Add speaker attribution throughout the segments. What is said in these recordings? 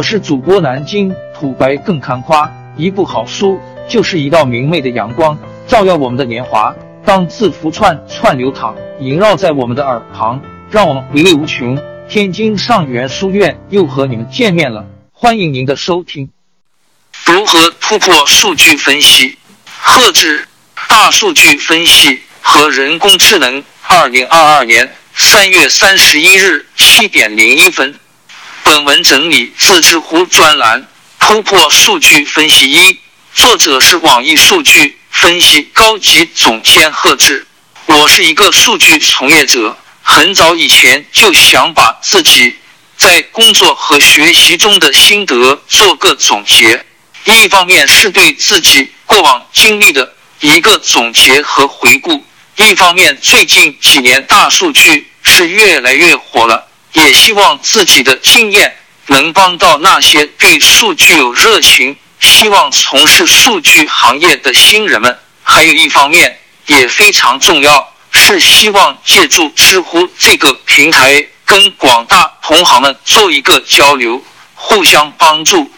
Speaker 1: 我是主播南京土白更看花，一部好书就是一道明媚的阳光，照耀我们的年华。当字符串串流淌，萦绕在我们的耳旁，让我们回味无穷。天津上元书院又和你们见面了，欢迎您的收听。
Speaker 2: 如何突破数据分析？贺志，大数据分析和人工智能。二零二二年三月三十一日七点零一分。本文整理自知乎专栏，突破数据分析一，作者是网易数据分析高级总监贺志。我是一个数据从业者，很早以前就想把自己在工作和学习中的心得做个总结。一方面是对自己过往经历的一个总结和回顾，一方面最近几年大数据是越来越火了。也希望自己的经验能帮到那些对数据有热情、希望从事数据行业的新人们。还有一方面也非常重要，是希望借助知乎这个平台，跟广大同行们做一个交流，互相帮助，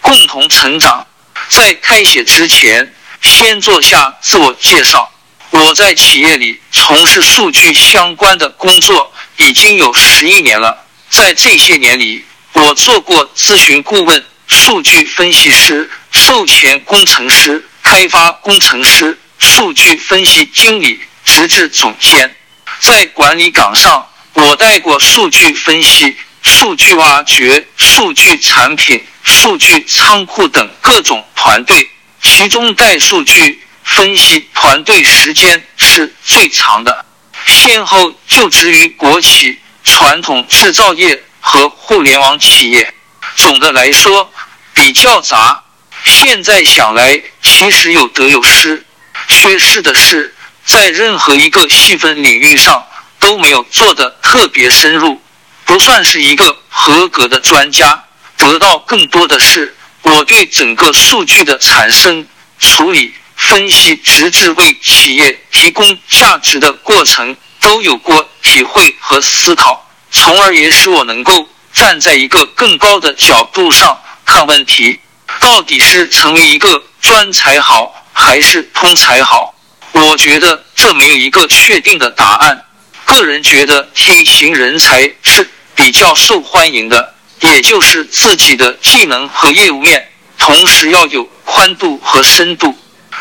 Speaker 2: 共同成长。在开写之前，先做下自我介绍。我在企业里从事数据相关的工作。已经有十一年了，在这些年里，我做过咨询顾问、数据分析师、售前工程师、开发工程师、数据分析经理，直至总监。在管理岗上，我带过数据分析、数据挖掘、数据产品、数据仓库等各种团队，其中带数据分析团队时间是最长的。先后就职于国企、传统制造业和互联网企业。总的来说比较杂。现在想来，其实有得有失。缺失的是，在任何一个细分领域上都没有做的特别深入，不算是一个合格的专家。得到更多的是，我对整个数据的产生、处理。分析直至为企业提供价值的过程都有过体会和思考，从而也使我能够站在一个更高的角度上看问题。到底是成为一个专才好，还是通才好？我觉得这没有一个确定的答案。个人觉得 T 型人才是比较受欢迎的，也就是自己的技能和业务面同时要有宽度和深度。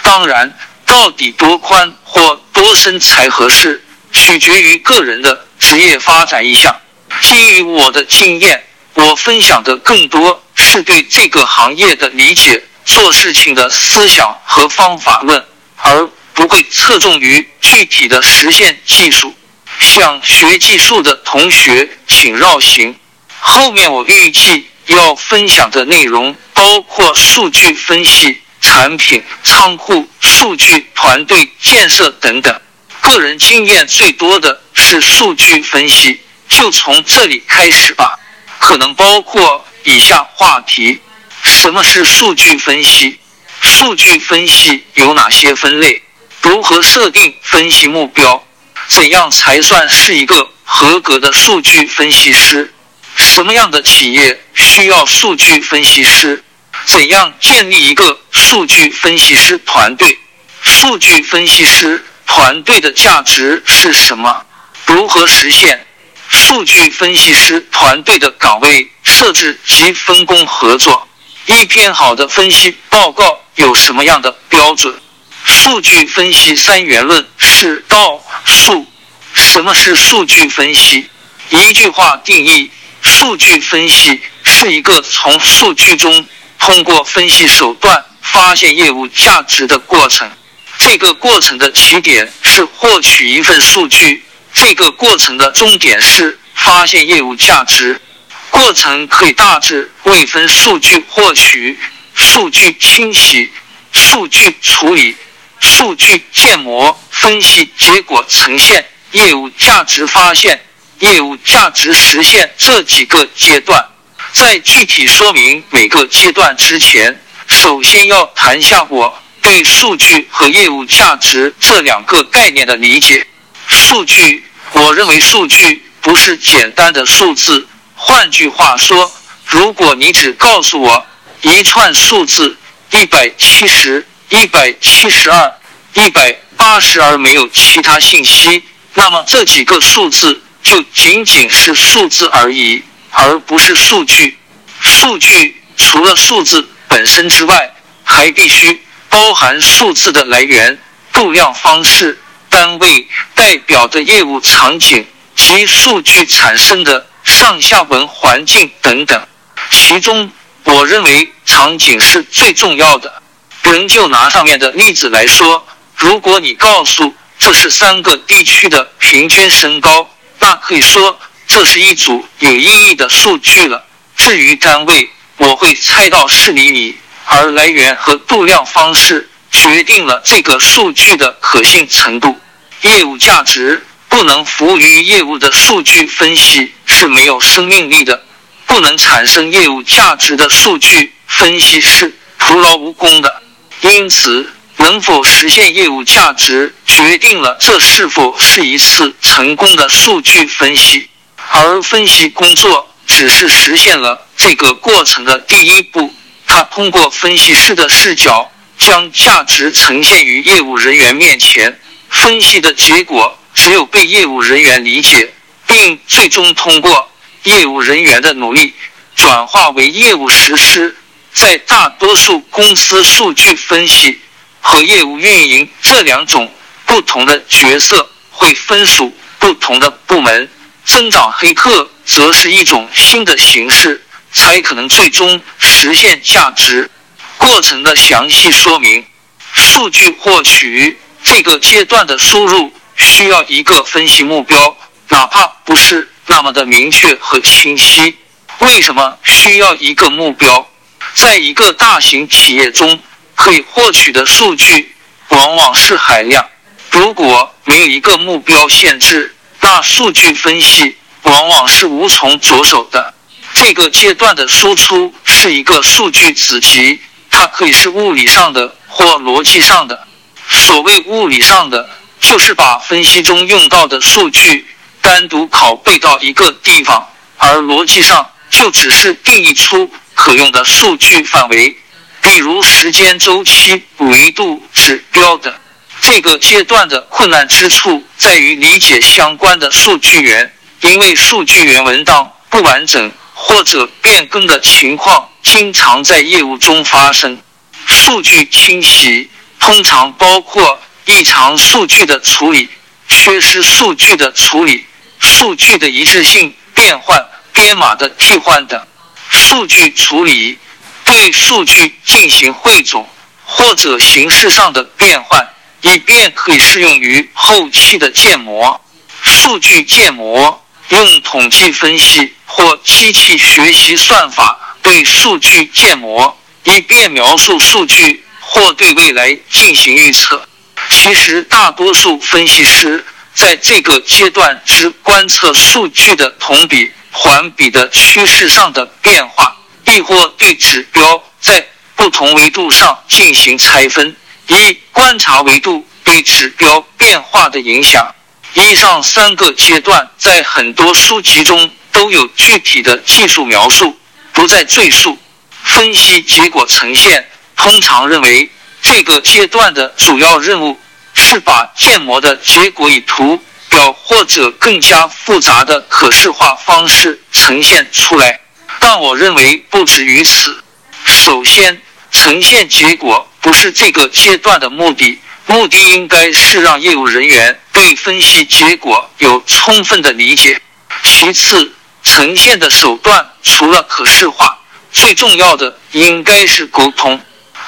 Speaker 2: 当然，到底多宽或多深才合适，取决于个人的职业发展意向。基于我的经验，我分享的更多是对这个行业的理解、做事情的思想和方法论，而不会侧重于具体的实现技术。想学技术的同学，请绕行。后面我预计要分享的内容包括数据分析。产品、仓库、数据、团队建设等等，个人经验最多的是数据分析，就从这里开始吧。可能包括以下话题：什么是数据分析？数据分析有哪些分类？如何设定分析目标？怎样才算是一个合格的数据分析师？什么样的企业需要数据分析师？怎样建立一个数据分析师团队？数据分析师团队的价值是什么？如何实现？数据分析师团队的岗位设置及分工合作？一篇好的分析报告有什么样的标准？数据分析三元论是道数。什么是数据分析？一句话定义：数据分析是一个从数据中。通过分析手段发现业务价值的过程，这个过程的起点是获取一份数据，这个过程的终点是发现业务价值。过程可以大致为分数据获取、数据清洗、数据处理、数据建模、分析结果呈现、业务价值发现、业务价值实现这几个阶段。在具体说明每个阶段之前，首先要谈下我对数据和业务价值这两个概念的理解。数据，我认为数据不是简单的数字，换句话说，如果你只告诉我一串数字一百七十、一百七十二、一百八十，而没有其他信息，那么这几个数字就仅仅是数字而已，而不是数据。数据除了数字本身之外，还必须包含数字的来源、度量方式、单位、代表的业务场景及数据产生的上下文环境等等。其中，我认为场景是最重要的。仍就拿上面的例子来说，如果你告诉这是三个地区的平均身高，那可以说这是一组有意义的数据了。至于单位，我会猜到是厘米，而来源和度量方式决定了这个数据的可信程度。业务价值不能服务于业务的数据分析是没有生命力的。不能产生业务价值的数据分析是徒劳无功的，因此能否实现业务价值，决定了这是否是一次成功的数据分析。而分析工作只是实现了这个过程的第一步，它通过分析师的视角将价值呈现于业务人员面前，分析的结果只有被业务人员理解，并最终通过。业务人员的努力转化为业务实施，在大多数公司，数据分析和业务运营这两种不同的角色会分属不同的部门。增长黑客则是一种新的形式，才可能最终实现价值过程的详细说明。数据获取这个阶段的输入需要一个分析目标，哪怕不是。那么的明确和清晰，为什么需要一个目标？在一个大型企业中，可以获取的数据往往是海量。如果没有一个目标限制，大数据分析往往是无从着手的。这个阶段的输出是一个数据子集，它可以是物理上的或逻辑上的。所谓物理上的，就是把分析中用到的数据。单独拷贝到一个地方，而逻辑上就只是定义出可用的数据范围，比如时间周期、维度指标等。这个阶段的困难之处在于理解相关的数据源，因为数据源文档不完整或者变更的情况经常在业务中发生。数据清洗通常包括异常数据的处理、缺失数据的处理。数据的一致性变换、编码的替换等，数据处理对数据进行汇总或者形式上的变换，以便可以适用于后期的建模。数据建模用统计分析或机器学习算法对数据建模，以便描述数据或对未来进行预测。其实，大多数分析师。在这个阶段只观测数据的同比、环比的趋势上的变化，亦或对指标在不同维度上进行拆分，一观察维度对指标变化的影响。以上三个阶段在很多书籍中都有具体的技术描述，不再赘述。分析结果呈现通常认为这个阶段的主要任务。是把建模的结果以图表或者更加复杂的可视化方式呈现出来，但我认为不止于此。首先，呈现结果不是这个阶段的目的，目的应该是让业务人员对分析结果有充分的理解。其次，呈现的手段除了可视化，最重要的应该是沟通，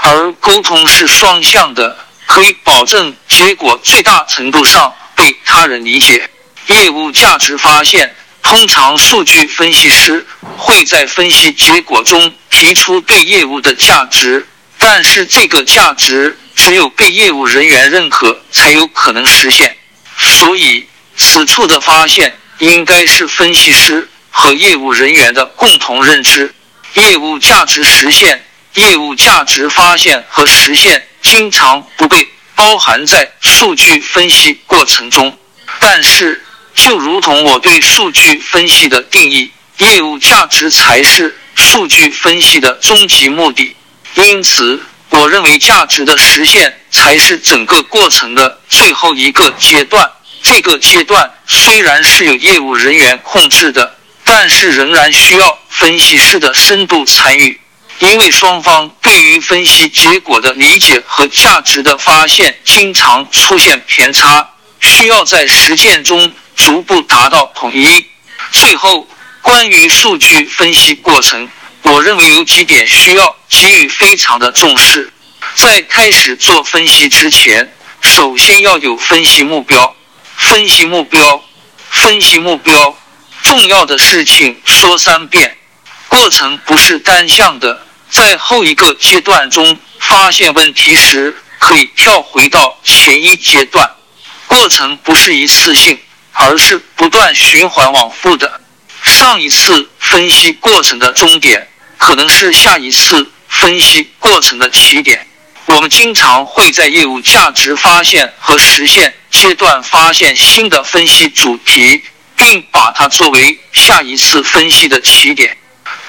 Speaker 2: 而沟通是双向的。可以保证结果最大程度上被他人理解。业务价值发现，通常数据分析师会在分析结果中提出对业务的价值，但是这个价值只有被业务人员认可才有可能实现。所以，此处的发现应该是分析师和业务人员的共同认知。业务价值实现。业务价值发现和实现经常不被包含在数据分析过程中，但是就如同我对数据分析的定义，业务价值才是数据分析的终极目的。因此，我认为价值的实现才是整个过程的最后一个阶段。这个阶段虽然是有业务人员控制的，但是仍然需要分析师的深度参与，因为双方对于分析结果的理解和价值的发现经常出现偏差，需要在实践中逐步达到统一。最后，关于数据分析过程，我认为有几点需要给予非常的重视。在开始做分析之前，首先要有分析目标。分析目标，分析目标，重要的事情说三遍。过程不是单向的，在后一个阶段中发现问题时，可以跳回到前一阶段。过程不是一次性，而是不断循环往复的。上一次分析过程的终点，可能是下一次分析过程的起点。我们经常会在业务价值发现和实现阶段发现新的分析主题，并把它作为下一次分析的起点。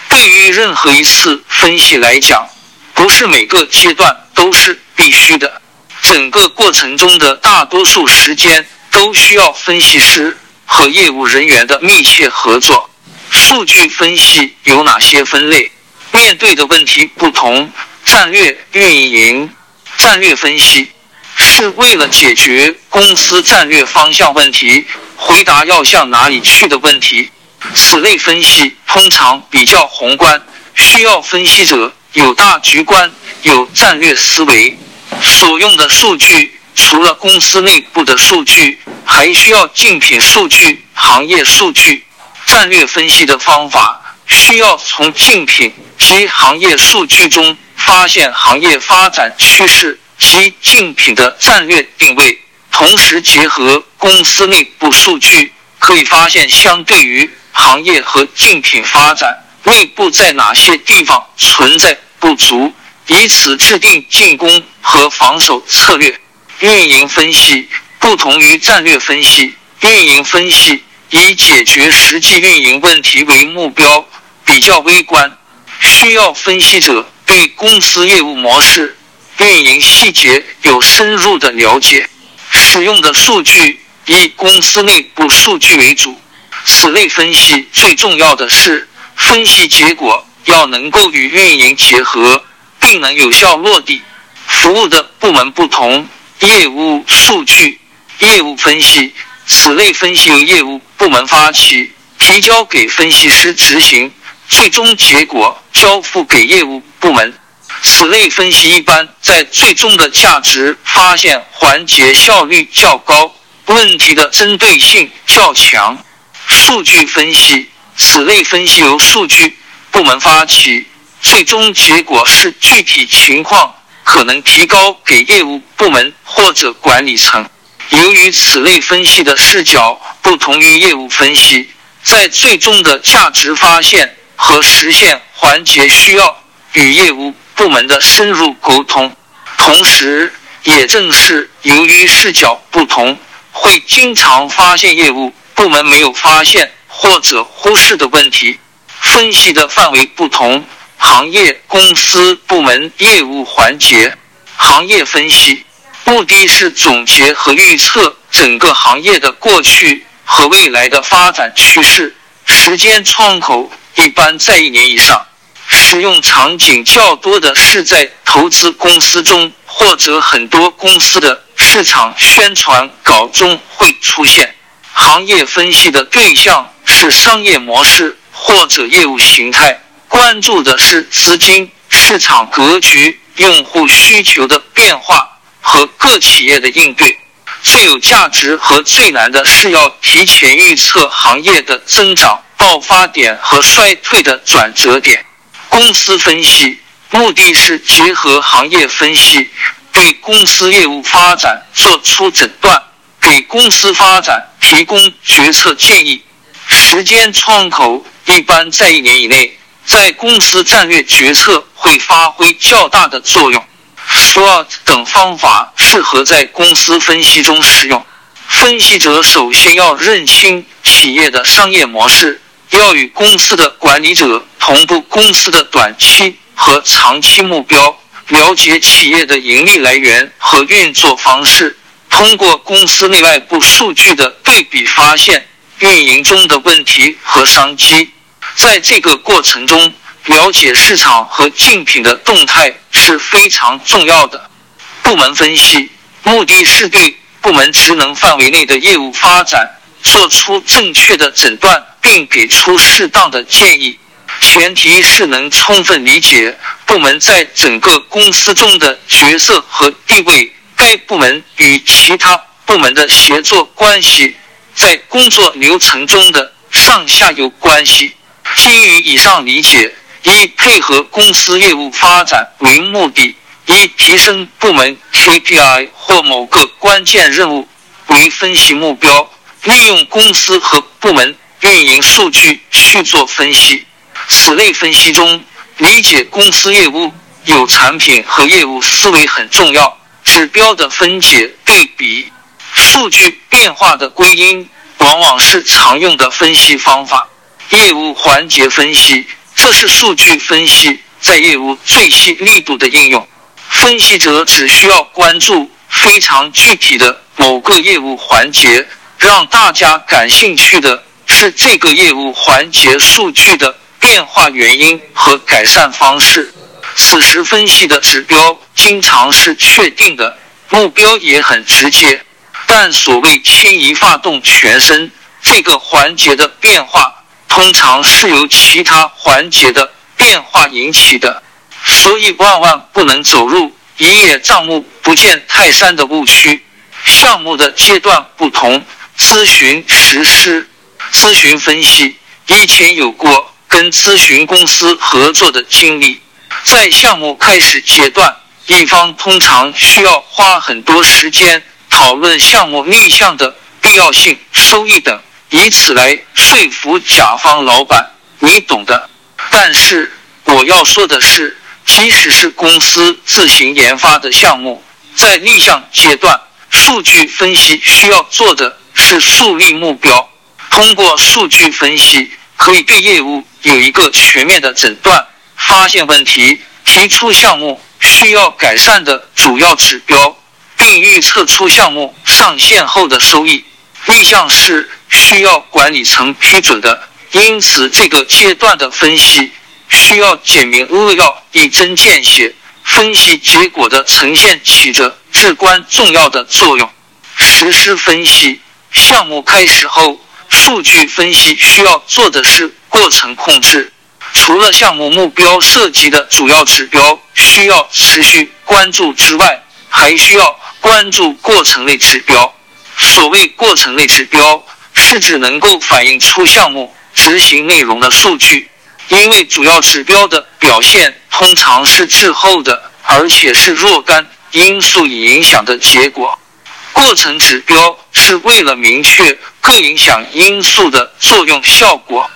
Speaker 2: 对于任何一次分析来讲，不是每个阶段都是必须的。整个过程中的大多数时间都需要分析师和业务人员的密切合作。数据分析有哪些分类？面对的问题不同。战略运营、战略分析是为了解决公司战略方向问题，回答要向哪里去的问题。此类分析通常比较宏观，需要分析者有大局观、有战略思维。所用的数据除了公司内部的数据，还需要竞品数据、行业数据。战略分析的方法需要从竞品及行业数据中。发现行业发展趋势及竞品的战略定位，同时结合公司内部数据，可以发现相对于行业和竞品发展，内部在哪些地方存在不足，以此制定进攻和防守策略。运营分析不同于战略分析，运营分析以解决实际运营问题为目标，比较微观，需要分析者。对公司业务模式、运营细节有深入的了解，使用的数据以公司内部数据为主。此类分析最重要的是，分析结果要能够与运营结合，并能有效落地。服务的部门不同，业务数据、业务分析，此类分析由业务部门发起，提交给分析师执行。最终结果交付给业务部门。此类分析一般在最终的价值发现环节效率较高，问题的针对性较强。数据分析，此类分析由数据部门发起，最终结果是具体情况可能提高给业务部门或者管理层。由于此类分析的视角不同于业务分析，在最终的价值发现。和实现环节需要与业务部门的深入沟通，同时，也正是由于视角不同，会经常发现业务部门没有发现或者忽视的问题。分析的范围不同，行业、公司、部门、业务环节，行业分析目的是总结和预测整个行业的过去和未来的发展趋势，时间窗口。一般在一年以上，使用场景较多的是在投资公司中，或者很多公司的市场宣传稿中会出现。行业分析的对象是商业模式或者业务形态，关注的是资金、市场格局、用户需求的变化和各企业的应对。最有价值和最难的是要提前预测行业的增长。爆发点和衰退的转折点，公司分析目的是结合行业分析，对公司业务发展做出诊断，给公司发展提供决策建议。时间窗口一般在一年以内，在公司战略决策会发挥较大的作用。SWOT 等方法适合在公司分析中使用。分析者首先要认清企业的商业模式。要与公司的管理者同步公司的短期和长期目标，了解企业的盈利来源和运作方式，通过公司内外部数据的对比，发现运营中的问题和商机。在这个过程中，了解市场和竞品的动态是非常重要的。部门分析目的是对部门职能范围内的业务发展做出正确的诊断。并给出适当的建议，前提是能充分理解部门在整个公司中的角色和地位，该部门与其他部门的协作关系，在工作流程中的上下游关系。基于以上理解，以配合公司业务发展为目的，以提升部门 KPI 或某个关键任务为分析目标，利用公司和部门。运营数据去做分析，此类分析中，理解公司业务有产品和业务思维很重要。指标的分解对比，数据变化的归因，往往是常用的分析方法。业务环节分析，这是数据分析在业务最细力度的应用。分析者只需要关注非常具体的某个业务环节，让大家感兴趣的。是这个业务环节数据的变化原因和改善方式。此时分析的指标经常是确定的，目标也很直接。但所谓牵一发动全身，这个环节的变化通常是由其他环节的变化引起的，所以万万不能走入一叶障目不见泰山的误区。项目的阶段不同，咨询实施。咨询分析以前有过跟咨询公司合作的经历，在项目开始阶段，一方通常需要花很多时间讨论项目立项的必要性、收益等，以此来说服甲方老板，你懂的。但是我要说的是，即使是公司自行研发的项目，在立项阶段，数据分析需要做的是树立目标。通过数据分析，可以对业务有一个全面的诊断，发现问题，提出项目需要改善的主要指标，并预测出项目上线后的收益。立项是需要管理层批准的，因此这个阶段的分析需要简明扼要、一针见血，分析结果的呈现起着至关重要的作用。实施分析，项目开始后。数据分析需要做的是过程控制，除了项目目标涉及的主要指标需要持续关注之外，还需要关注过程类指标。所谓过程类指标，是指能够反映出项目执行内容的数据，因为主要指标的表现通常是滞后的，而且是若干因素影响的结果。过程指标是为了明确各影响因素的作用效果，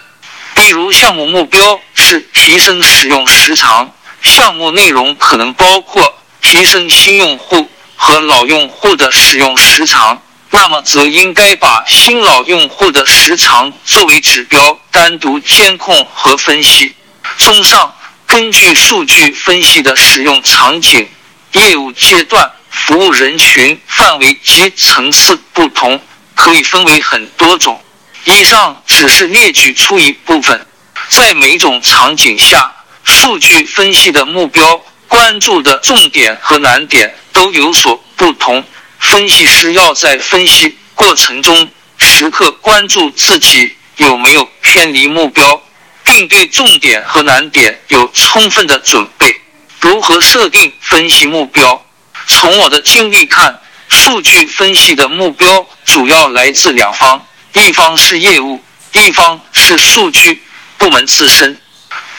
Speaker 2: 比如项目目标是提升使用时长，项目内容可能包括提升新用户和老用户的使用时长，那么则应该把新老用户的时长作为指标单独监控和分析。综上，根据数据分析的使用场景、业务阶段。服务人群范围及层次不同，可以分为很多种。以上只是列举出一部分，在每种场景下，数据分析的目标、关注的重点和难点都有所不同。分析师要在分析过程中时刻关注自己有没有偏离目标，并对重点和难点有充分的准备。如何设定分析目标？从我的经历看，数据分析的目标主要来自两方，一方是业务，一方是数据部门自身。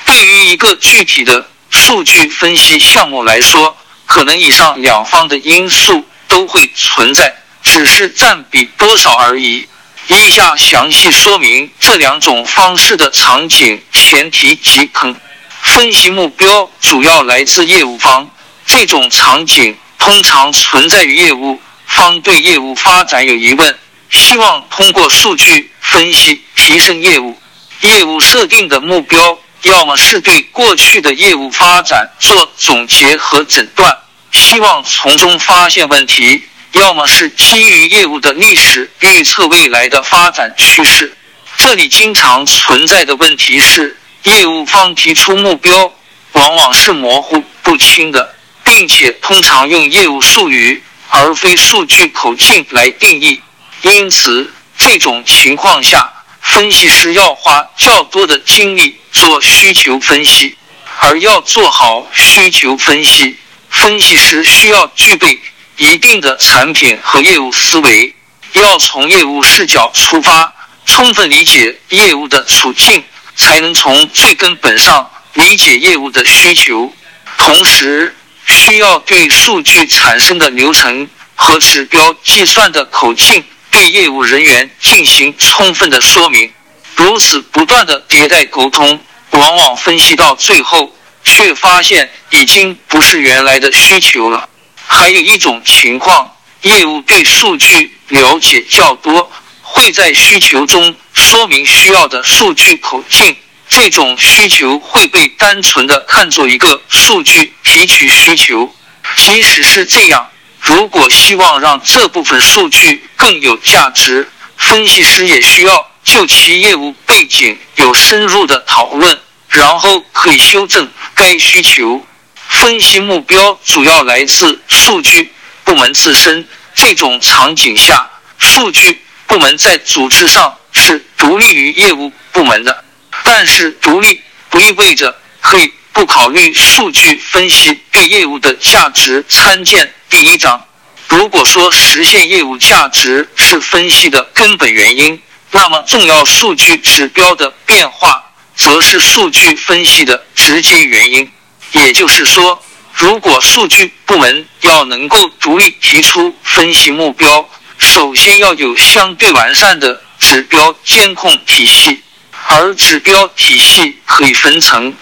Speaker 2: 对于一个具体的数据分析项目来说，可能以上两方的因素都会存在，只是占比多少而已。以下详细说明这两种方式的场景、前提及坑。分析目标主要来自业务方，这种场景。通常存在于业务方对业务发展有疑问，希望通过数据分析提升业务。业务设定的目标，要么是对过去的业务发展做总结和诊断，希望从中发现问题；要么是基于业务的历史预测未来的发展趋势。这里经常存在的问题是，业务方提出目标，往往是模糊不清的，并且通常用业务术语而非数据口径来定义。因此，这种情况下，分析师要花较多的精力做需求分析。而要做好需求分析，分析师需要具备一定的产品和业务思维，要从业务视角出发。充分理解业务的处境，才能从最根本上理解业务的需求。同时，需要对数据产生的流程和指标计算的口径，对业务人员进行充分的说明。如此不断的迭代沟通，往往分析到最后，却发现已经不是原来的需求了。还有一种情况，业务对数据了解较多。会在需求中说明需要的数据口径，这种需求会被单纯的看作一个数据提取需求。即使是这样，如果希望让这部分数据更有价值，分析师也需要就其业务背景有深入的讨论，然后可以修正该需求。分析目标主要来自数据部门自身，这种场景下，数据。部门在组织上是独立于业务部门的，但是独立不意味着可以不考虑数据分析对业务的价值。参见第一章。如果说实现业务价值是分析的根本原因，那么重要数据指标的变化则是数据分析的直接原因。也就是说，如果数据部门要能够独立提出分析目标，首先要有相对完善的指标监控体系，而指标体系可以分层，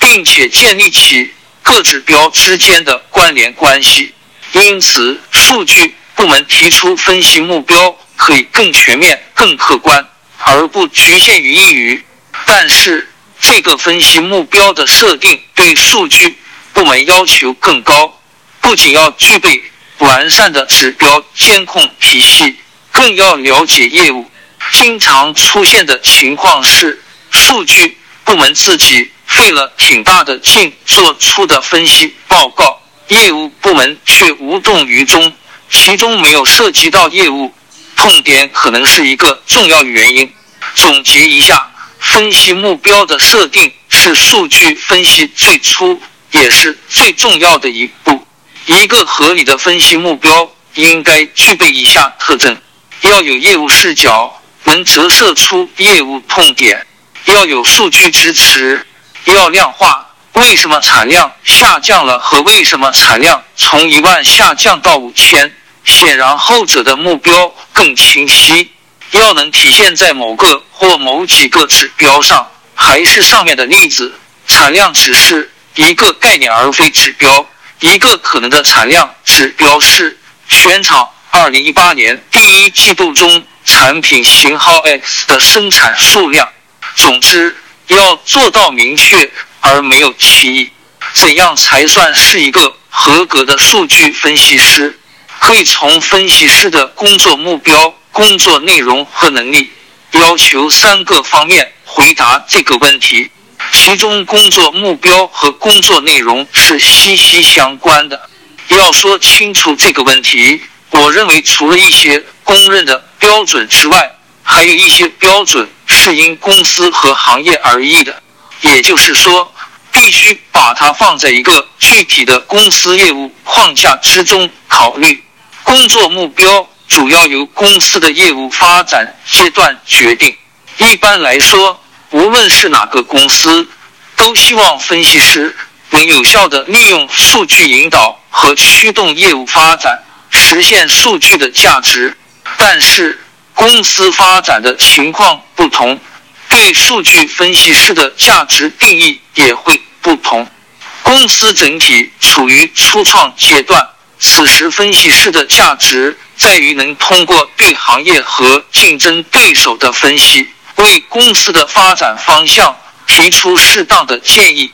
Speaker 2: 并且建立起各指标之间的关联关系。因此，数据部门提出分析目标可以更全面、更客观，而不局限于一语。但是，这个分析目标的设定对数据部门要求更高，不仅要具备。完善的指标监控体系，更要了解业务。经常出现的情况是，数据部门自己费了挺大的劲做出的分析报告，业务部门却无动于衷，其中没有涉及到业务痛点，可能是一个重要原因。总结一下，分析目标的设定是数据分析最初也是最重要的一步。一个合理的分析目标应该具备以下特征：要有业务视角，能折射出业务痛点；要有数据支持；要量化为什么产量下降了和为什么产量从一万下降到五千。显然，后者的目标更清晰，要能体现在某个或某几个指标上。还是上面的例子，产量只是一个概念而非指标。一个可能的产量指标是全场二零一八年第一季度中产品型号 X 的生产数量。总之，要做到明确而没有歧义。怎样才算是一个合格的数据分析师？可以从分析师的工作目标、工作内容和能力要求三个方面回答这个问题。其中工作目标和工作内容是息息相关的。要说清楚这个问题，我认为除了一些公认的标准之外，还有一些标准是因公司和行业而异的。也就是说，必须把它放在一个具体的公司业务框架之中考虑。工作目标主要由公司的业务发展阶段决定。一般来说。无论是哪个公司，都希望分析师能有效的利用数据引导和驱动业务发展，实现数据的价值。但是，公司发展的情况不同，对数据分析师的价值定义也会不同。公司整体处于初创阶段，此时分析师的价值在于能通过对行业和竞争对手的分析。为公司的发展方向提出适当的建议。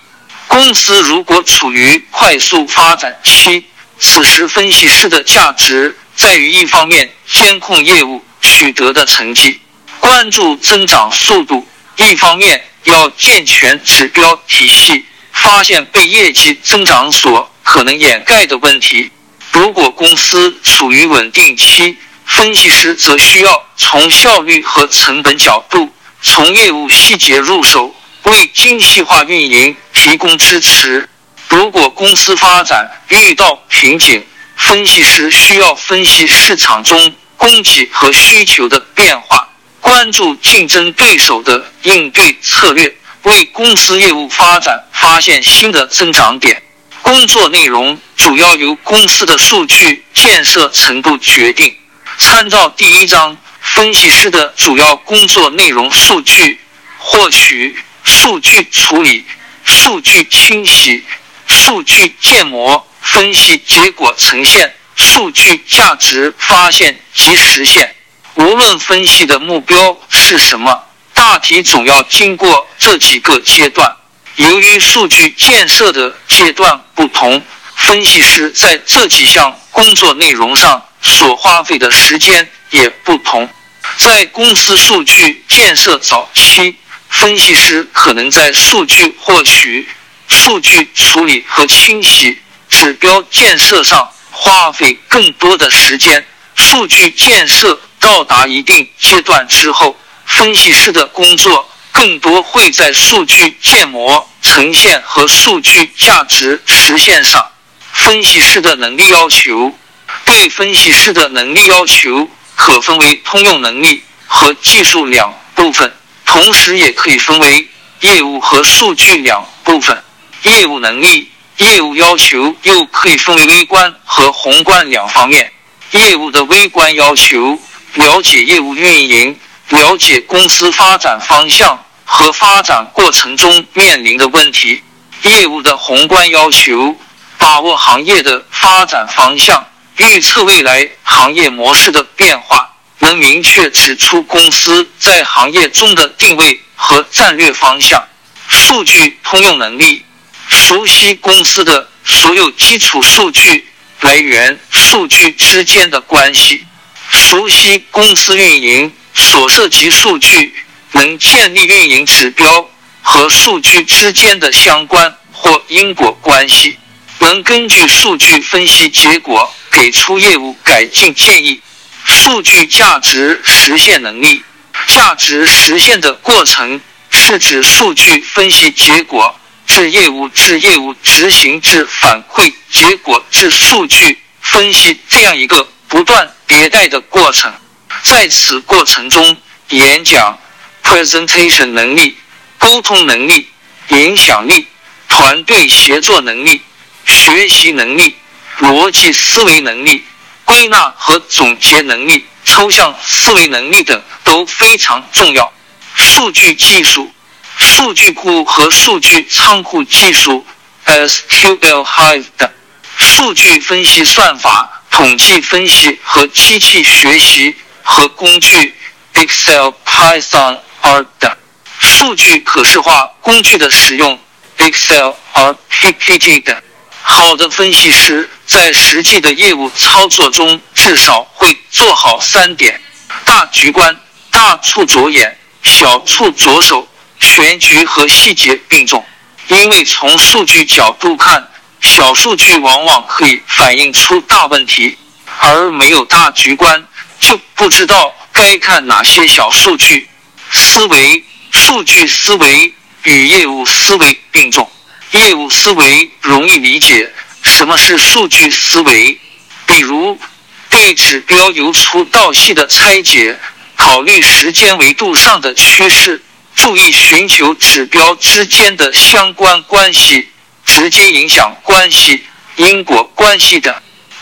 Speaker 2: 公司如果处于快速发展期，此时分析师的价值在于一方面监控业务取得的成绩，关注增长速度；一方面要健全指标体系，发现被业绩增长所可能掩盖的问题。如果公司处于稳定期，分析师则需要从效率和成本角度，从业务细节入手，为精细化运营提供支持。如果公司发展遇到瓶颈，分析师需要分析市场中供给和需求的变化，关注竞争对手的应对策略，为公司业务发展发现新的增长点。工作内容主要由公司的数据建设程度决定。参照第一章，分析师的主要工作内容：数据获取、数据处理、数据清洗、数据建模、分析结果呈现、数据价值发现及实现。无论分析的目标是什么，大体总要经过这几个阶段。由于数据建设的阶段不同，分析师在这几项工作内容上。所花费的时间也不同。在公司数据建设早期，分析师可能在数据获取、数据处理和清洗、指标建设上花费更多的时间。数据建设到达一定阶段之后，分析师的工作更多会在数据建模、呈现和数据价值实现上。分析师的能力要求。对分析师的能力要求可分为通用能力和技术两部分，同时也可以分为业务和数据两部分。业务能力、业务要求又可以分为微观和宏观两方面。业务的微观要求，了解业务运营，了解公司发展方向和发展过程中面临的问题；业务的宏观要求，把握行业的发展方向。预测未来行业模式的变化，能明确指出公司在行业中的定位和战略方向。数据通用能力，熟悉公司的所有基础数据来源数据之间的关系，熟悉公司运营所涉及数据，能建立运营指标和数据之间的相关或因果关系，能根据数据分析结果。给出业务改进建议。数据价值实现能力，价值实现的过程是指数据分析结果至业务至业务执行至反馈结果至数据分析这样一个不断迭代的过程。在此过程中，演讲 （presentation） 能力、沟通能力、影响力、团队协作能力、学习能力。逻辑思维能力、归纳和总结能力、抽象思维能力等都非常重要。数据技术、数据库和数据仓库技术 （SQL Hive） 等，数据分析算法、统计分析和机器学习和工具 （Excel、Python、R） 等，数据可视化工具的使用 （Excel、R、PPT 等）。好的分析师在实际的业务操作中，至少会做好三点：大局观、大处着眼、小处着手，全局和细节并重。因为从数据角度看，小数据往往可以反映出大问题，而没有大局观，就不知道该看哪些小数据。思维、数据思维与业务思维并重。业务思维容易理解，什么是数据思维？比如对指标由粗到细的拆解，考虑时间维度上的趋势，注意寻求指标之间的相关关系、直接影响关系、因果关系等。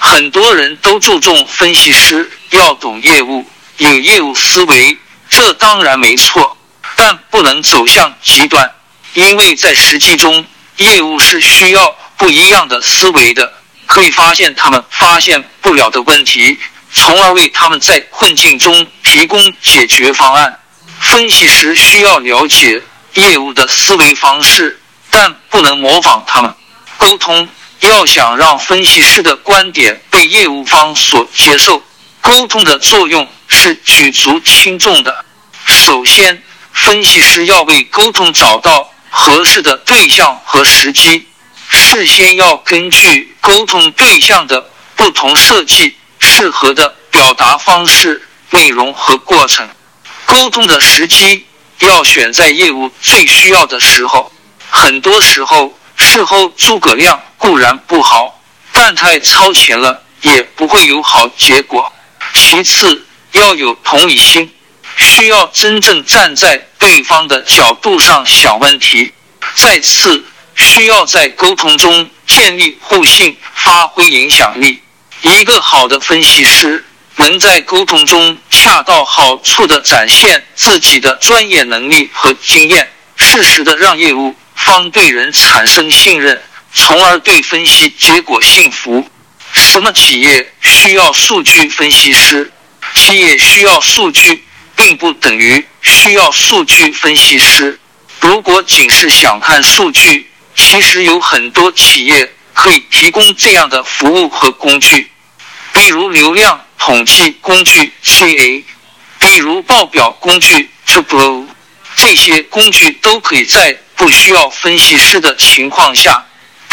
Speaker 2: 很多人都注重分析师要懂业务、有业务思维，这当然没错，但不能走向极端，因为在实际中。业务是需要不一样的思维的，可以发现他们发现不了的问题，从而为他们在困境中提供解决方案。分析师需要了解业务的思维方式，但不能模仿他们。沟通要想让分析师的观点被业务方所接受，沟通的作用是举足轻重的。首先，分析师要为沟通找到合适的对象和时机，事先要根据沟通对象的不同设计适合的表达方式、内容和过程。沟通的时机要选在业务最需要的时候。很多时候，事后诸葛亮固然不好，但太超前了也不会有好结果。其次，要有同理心，需要真正站在对方的角度上想问题。再次，需要在沟通中建立互信，发挥影响力。一个好的分析师。能在沟通中恰到好处的展现自己的专业能力和经验，适时的让业务方对人产生信任，从而对分析结果信服。什么企业需要数据分析师？企业需要数据，并不等于需要数据分析师。如果仅是想看数据，其实有很多企业可以提供这样的服务和工具，比如流量。统计工具 CA，比如报表工具 Tableau，这些工具都可以在不需要分析师的情况下，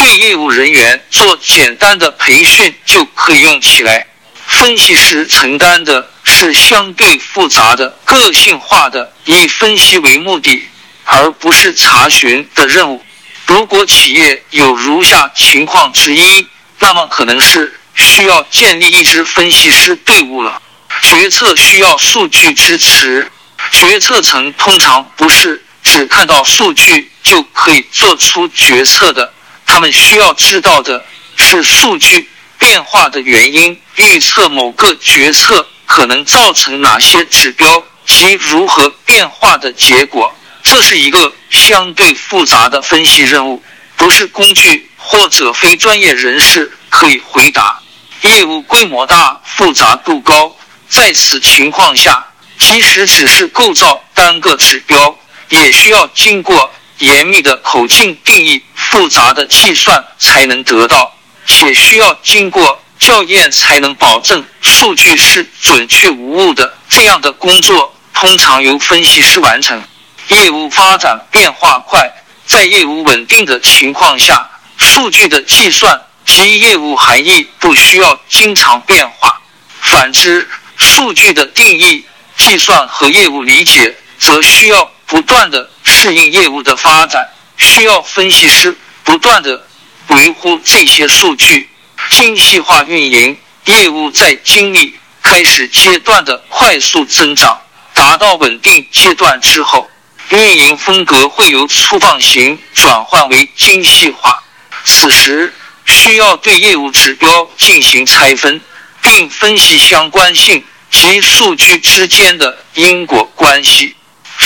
Speaker 2: 对业务人员做简单的培训就可以用起来。分析师承担的是相对复杂的、个性化的以分析为目的，而不是查询的任务。如果企业有如下情况之一，那么可能是。需要建立一支分析师队伍了。决策需要数据支持，决策层通常不是只看到数据就可以做出决策的，他们需要知道的是数据变化的原因，预测某个决策可能造成哪些指标及如何变化的结果。这是一个相对复杂的分析任务，不是工具或者非专业人士可以回答。业务规模大、复杂度高，在此情况下，即使只是构造单个指标，也需要经过严密的口径定义、复杂的计算才能得到，且需要经过校验才能保证数据是准确无误的。这样的工作通常由分析师完成。业务发展变化快，在业务稳定的情况下，数据的计算。及业务含义不需要经常变化，反之，数据的定义、计算和业务理解则需要不断的适应业务的发展，需要分析师不断的维护这些数据。精细化运营业务在经历开始阶段的快速增长，达到稳定阶段之后，运营风格会由粗放型转换为精细化，此时。需要对业务指标进行拆分，并分析相关性及数据之间的因果关系。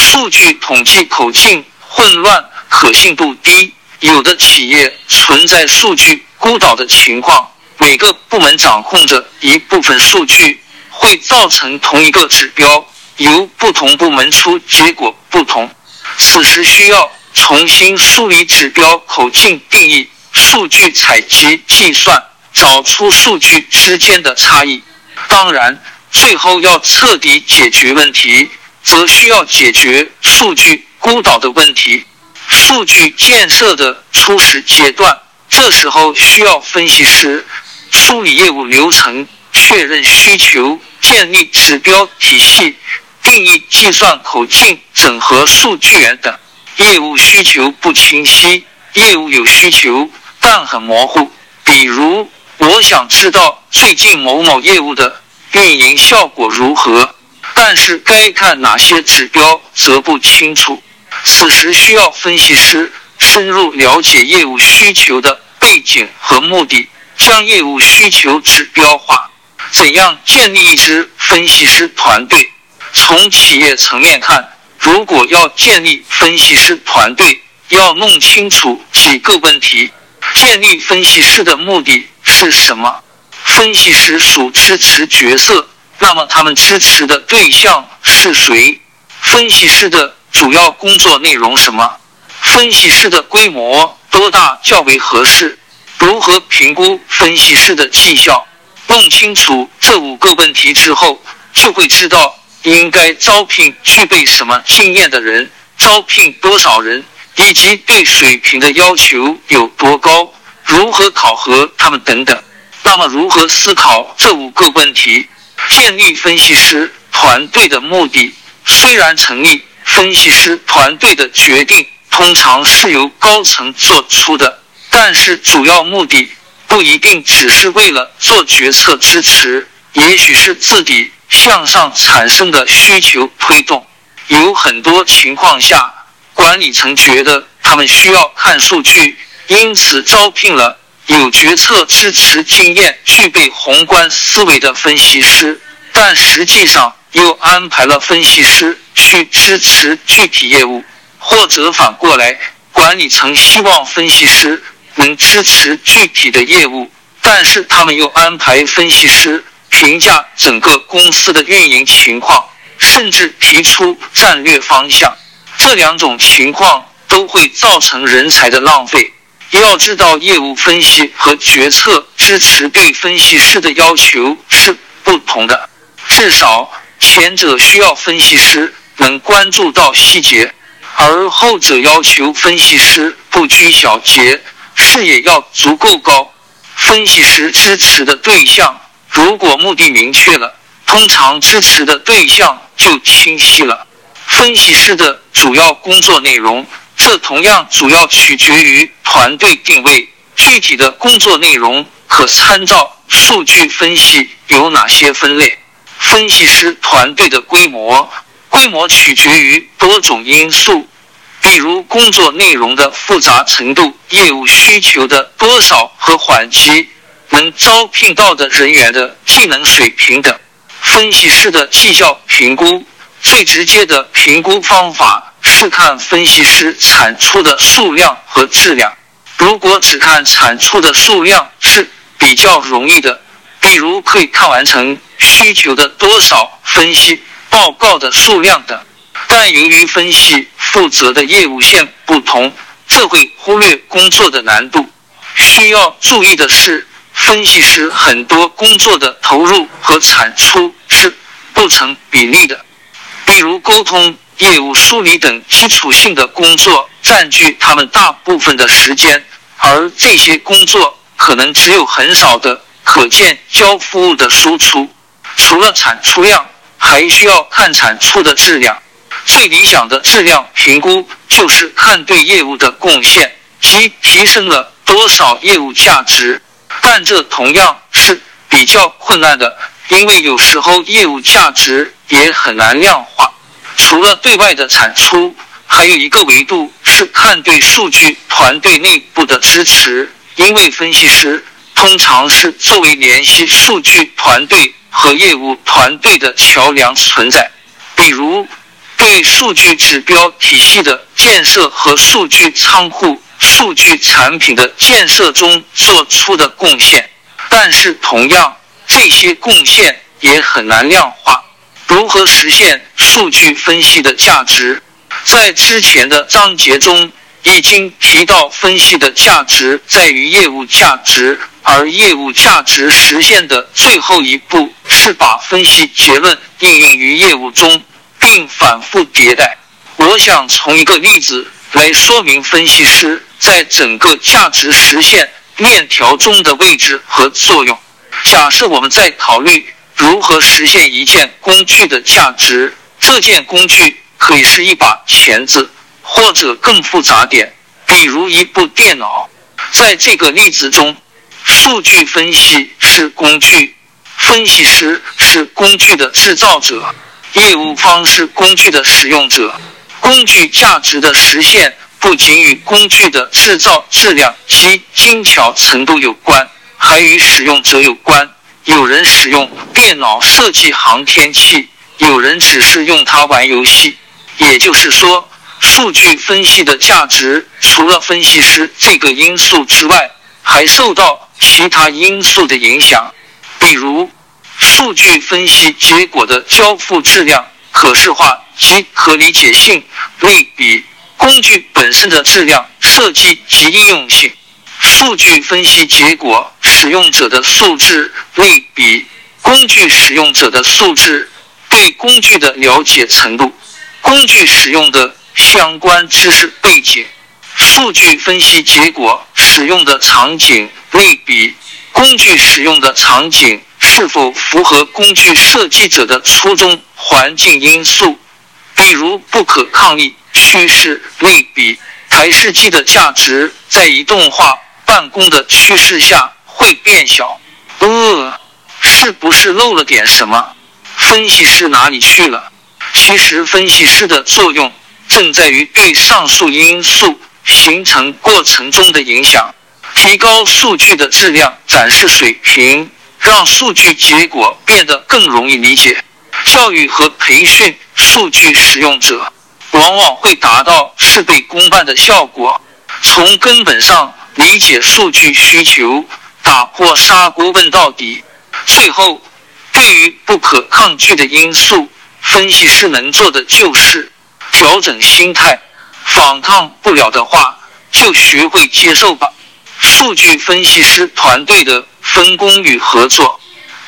Speaker 2: 数据统计口径混乱，可信度低，有的企业存在数据孤岛的情况。每个部门掌控着一部分数据，会造成同一个指标由不同部门出结果不同。此时需要重新梳理指标口径定义。数据采集、计算，找出数据之间的差异。当然，最后要彻底解决问题，则需要解决数据孤岛的问题。数据建设的初始阶段，这时候需要分析师梳理业务流程、确认需求、建立指标体系、定义计算口径、整合数据源等。业务需求不清晰，业务有需求。但很模糊，比如我想知道最近某某业务的运营效果如何，但是该看哪些指标则不清楚。此时需要分析师深入了解业务需求的背景和目的，将业务需求指标化。怎样建立一支分析师团队？从企业层面看，如果要建立分析师团队，要弄清楚几个问题。建立分析师的目的是什么？分析师属支持角色，那么他们支持的对象是谁？分析师的主要工作内容什么？分析师的规模多大较为合适？如何评估分析师的绩效？弄清楚这五个问题之后，就会知道应该招聘具备什么经验的人，招聘多少人，以及对水平的要求有多高，如何考核他们等等。那么，如何思考这五个问题？建立分析师团队的目的，虽然成立分析师团队的决定通常是由高层做出的，但是主要目的不一定只是为了做决策支持，也许是自己向上产生的需求推动。有很多情况下，管理层觉得他们需要看数据，因此招聘了。有决策支持经验、具备宏观思维的分析师，但实际上又安排了分析师去支持具体业务，或者反过来，管理层希望分析师能支持具体的业务，但是他们又安排分析师评价整个公司的运营情况，甚至提出战略方向。这两种情况都会造成人才的浪费。要知道，业务分析和决策支持对分析师的要求是不同的。至少前者需要分析师能关注到细节，而后者要求分析师不拘小节，视野要足够高。分析师支持的对象如果目的明确了，通常支持的对象就清晰了。分析师的主要工作内容。这同样主要取决于团队定位，具体的工作内容可参照数据分析有哪些分类。分析师团队的规模，规模取决于多种因素，比如工作内容的复杂程度、业务需求的多少和缓急、能招聘到的人员的技能水平等。分析师的绩效评估，最直接的评估方法。是看分析师产出的数量和质量。如果只看产出的数量是比较容易的，比如可以看完成需求的多少、分析报告的数量等。但由于分析负责的业务线不同，这会忽略工作的难度。需要注意的是，分析师很多工作的投入和产出是不成比例的，比如沟通。业务梳理等基础性的工作占据他们大部分的时间，而这些工作可能只有很少的可见交付物的输出。除了产出量，还需要看产出的质量。最理想的质量评估就是看对业务的贡献即提升了多少业务价值，但这同样是比较困难的，因为有时候业务价值也很难量化。除了对外的产出，还有一个维度是看对数据团队内部的支持，因为分析师通常是作为联系数据团队和业务团队的桥梁存在。比如，对数据指标体系的建设和数据仓库、数据产品的建设中做出的贡献，但是同样，这些贡献也很难量化。如何实现数据分析的价值？在之前的章节中已经提到，分析的价值在于业务价值，而业务价值实现的最后一步是把分析结论应用于业务中，并反复迭代。我想从一个例子来说明分析师在整个价值实现链条中的位置和作用。假设我们在考虑。如何实现一件工具的价值？这件工具可以是一把钳子，或者更复杂点，比如一部电脑。在这个例子中，数据分析是工具，分析师是工具的制造者，业务方是工具的使用者。工具价值的实现不仅与工具的制造质量及精巧程度有关，还与使用者有关。有人使用电脑设计航天器，有人只是用它玩游戏。也就是说，数据分析的价值除了分析师这个因素之外，还受到其他因素的影响，比如数据分析结果的交付质量、可视化及可理解性。类比工具本身的质量、设计及应用性。数据分析结果使用者的素质。类比工具使用者的素质。对工具的了解程度。工具使用的相关知识背景。数据分析结果使用的场景。类比工具使用的场景是否符合工具设计者的初衷？环境因素，比如不可抗力趋势。类比台式机的价值在移动化办公的趋势下会变小。呃，是不是漏了点什么？分析师哪里去了？其实，分析师的作用正在于对上述因素形成过程中的影响。提高数据的质量、展示水平，让数据结果变得更容易理解。教育和培训数据使用者，往往会达到事倍功半的效果。从根本上理解数据需求，打破砂锅问到底。最后，对于不可抗拒的因素，分析师能做的就是调整心态。反抗不了的话，就学会接受吧。数据分析师团队的分工与合作，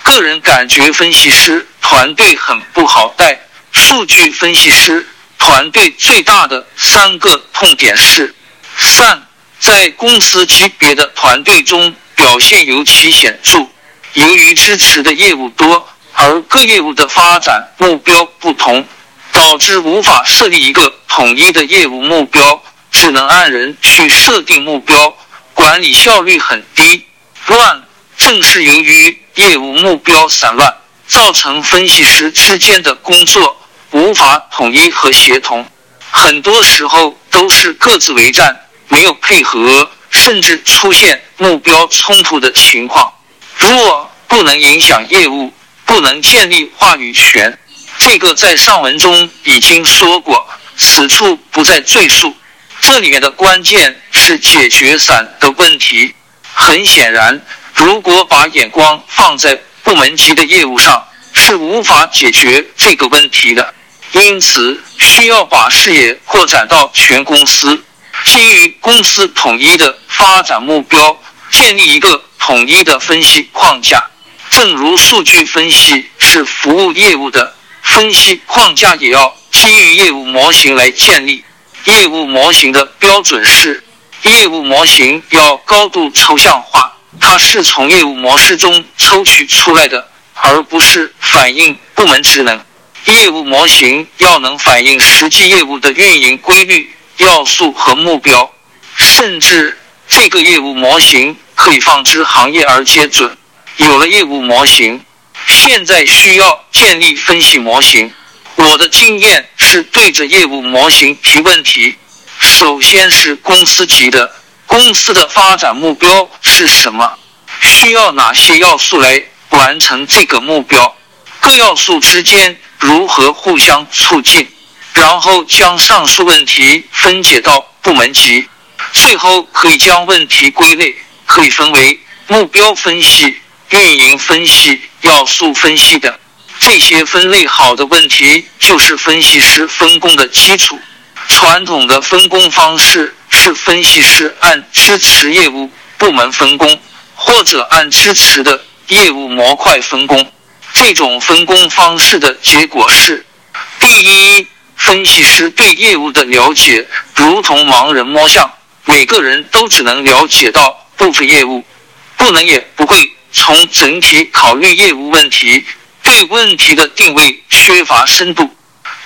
Speaker 2: 个人感觉分析师团队很不好带。数据分析师团队最大的三个痛点是：三，在公司级别的团队中表现尤其显著，由于支持的业务多，而各业务的发展目标不同，导致无法设立一个统一的业务目标，只能按人去设定目标。管理效率很低，乱。正是由于业务目标散乱，造成分析师之间的工作无法统一和协同，很多时候都是各自为战，没有配合，甚至出现目标冲突的情况。若不能影响业务，不能建立话语权，这个在上文中已经说过，此处不再赘述。这里面的关键是解决散的问题。很显然，如果把眼光放在部门级的业务上，是无法解决这个问题的。因此，需要把视野扩展到全公司，基于公司统一的发展目标，建立一个统一的分析框架。正如数据分析是服务业务的，分析框架也要基于业务模型来建立。业务模型的标准是，业务模型要高度抽象化，它是从业务模式中抽取出来的，而不是反映部门职能。业务模型要能反映实际业务的运营规律、要素和目标，甚至这个业务模型可以放之行业而皆准。有了业务模型，现在需要建立分析模型。我的经验是对着业务模型提问题。首先是公司级的，公司的发展目标是什么？需要哪些要素来完成这个目标？各要素之间如何互相促进？然后将上述问题分解到部门级，最后可以将问题归类，可以分为目标分析、运营分析、要素分析等。这些分类好的问题，就是分析师分工的基础。传统的分工方式是分析师按支持业务部门分工，或者按支持的业务模块分工。这种分工方式的结果是：第一，分析师对业务的了解如同盲人摸象，每个人都只能了解到部分业务，不能也不会从整体考虑业务问题。对问题的定位缺乏深度。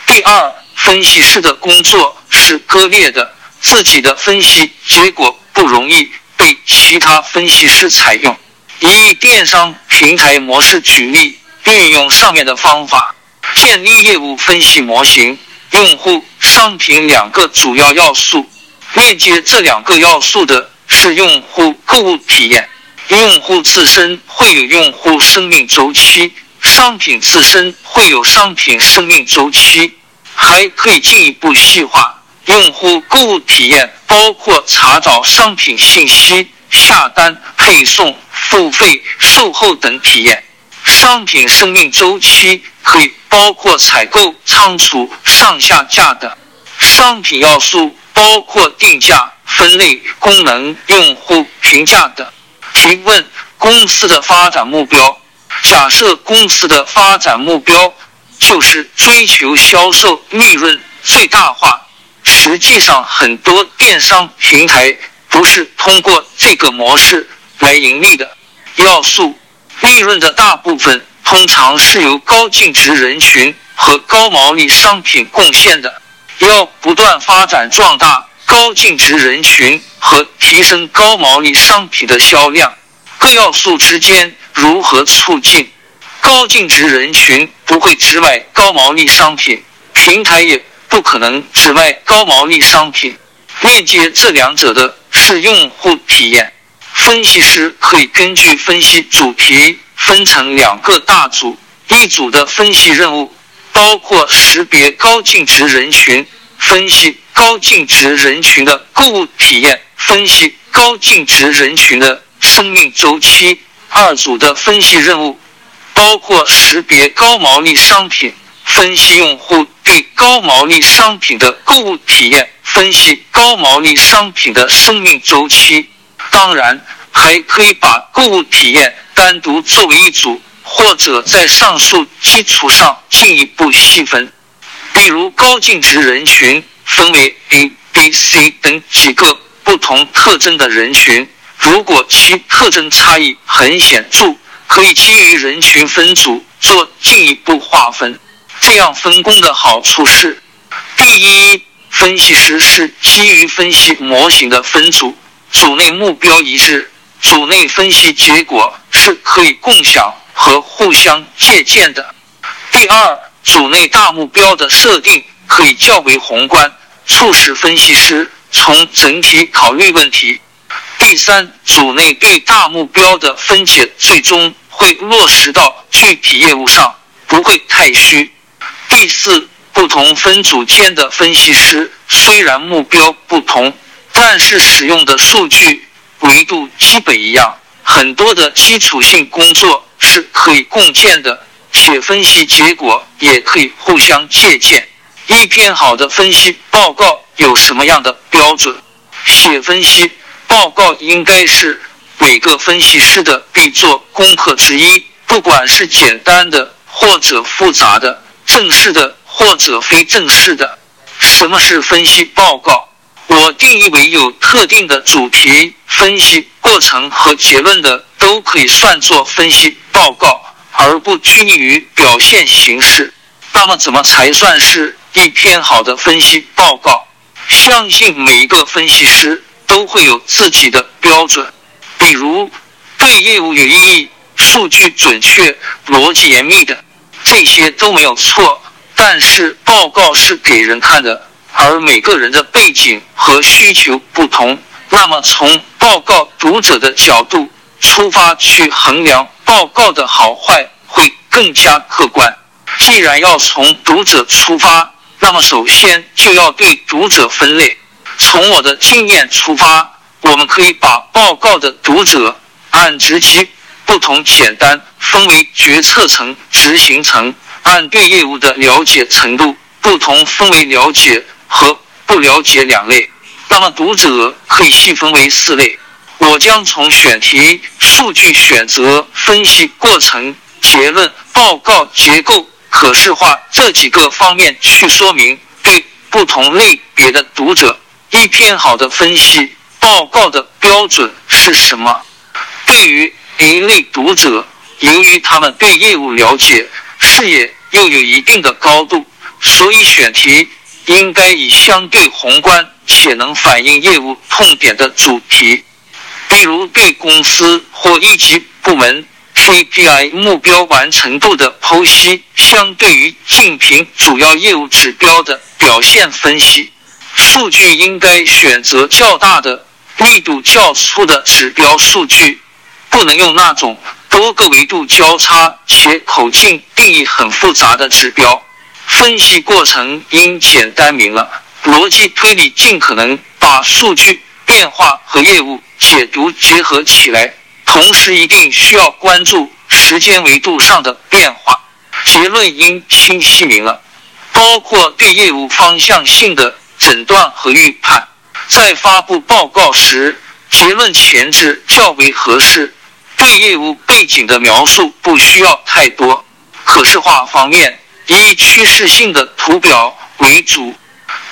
Speaker 2: 第二，分析师的工作是割裂的，自己的分析结果不容易被其他分析师采用。以电商平台模式举例，运用上面的方法，建立业务分析模型。用户、商品两个主要要素，链接这两个要素的是用户购物体验。用户自身会有用户生命周期。商品自身会有商品生命周期，还可以进一步细化用户购物体验，包括查找商品信息、下单、配送、付费、售后等体验。商品生命周期可以包括采购、仓储、上下架等。商品要素包括定价、分类、功能、用户评价等。提问：公司的发展目标？假设公司的发展目标就是追求销售利润最大化。实际上，很多电商平台不是通过这个模式来盈利的。要素利润的大部分通常是由高净值人群和高毛利商品贡献的。要不断发展壮大高净值人群和提升高毛利商品的销量，各要素之间如何促进？高净值人群不会只买高毛利商品，平台也。不可能只卖高毛利商品，链接这两者的是用户体验。分析师可以根据分析主题分成两个大组，一组的分析任务包括识别高净值人群，分析高净值人群的购物体验，分析高净值人群的生命周期。二组的分析任务包括识别高毛利商品。分析用户对高毛利商品的购物体验，分析高毛利商品的生命周期。当然，还可以把购物体验单独作为一组，或者在上述基础上进一步细分。比如，高净值人群分为 A、B、C 等几个不同特征的人群，如果其特征差异很显著，可以基于人群分组做进一步划分。这样分工的好处是：第一，分析师是基于分析模型的分组，组内目标一致，组内分析结果是可以共享和互相借鉴的。第二，组内大目标的设定可以较为宏观，促使分析师从整体考虑问题。第三，组内对大目标的分解最终会落实到具体业务上，不会太虚。第四，不同分组间的分析师虽然目标不同，但是使用的数据维度基本一样，很多的基础性工作是可以共建的，且分析结果也可以互相借鉴。一篇好的分析报告有什么样的标准？写分析报告应该是每个分析师的必做功课之一，不管是简单的或者复杂的。正式的或者非正式的，什么是分析报告？我定义为有特定的主题、分析过程和结论的，都可以算作分析报告，而不拘泥于表现形式。那么，怎么才算是一篇好的分析报告？相信每一个分析师都会有自己的标准，比如对业务有意义、数据准确、逻辑严密的。这些都没有错，但是报告是给人看的，而每个人的背景和需求不同，那么从报告读者的角度出发去衡量报告的好坏会更加客观。既然要从读者出发，那么首先就要对读者分类。从我的经验出发，我们可以把报告的读者按职级。不同简单分为决策层、执行层，按对业务的了解程度不同分为了解和不了解两类。那么读者可以细分为四类。我将从选题、数据选择、分析过程、结论、报告结构、可视化这几个方面去说明对不同类别的读者一篇好的分析报告的标准是什么。对于 A 类读者，由于他们对业务了解、视野又有一定的高度，所以选题应该以相对宏观且能反映业务痛点的主题，比如对公司或一级部门 KPI 目标完成度的剖析，相对于竞品主要业务指标的表现分析。数据应该选择较大的、力度较粗的指标数据。不能用那种多个维度交叉且口径定义很复杂的指标。分析过程应简单明了，逻辑推理尽可能把数据变化和业务解读结合起来。同时，一定需要关注时间维度上的变化。结论应清晰明了，包括对业务方向性的诊断和预判。在发布报告时，结论前置较为合适。对业务背景的描述不需要太多。可视化方面，以趋势性的图表为主。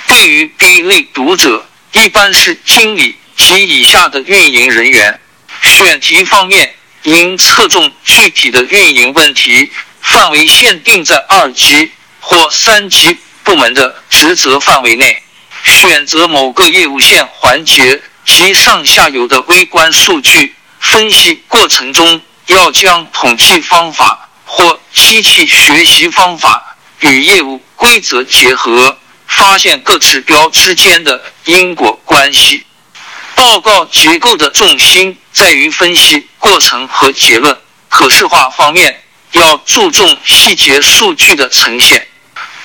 Speaker 2: 对于 B 类读者，一般是经理及以下的运营人员。选题方面，应侧重具体的运营问题，范围限定在二级或三级部门的职责范围内。选择某个业务线环节及上下游的微观数据。分析过程中，要将统计方法或机器学习方法与业务规则结合，发现各指标之间的因果关系。报告结构的重心在于分析过程和结论。可视化方面，要注重细节数据的呈现。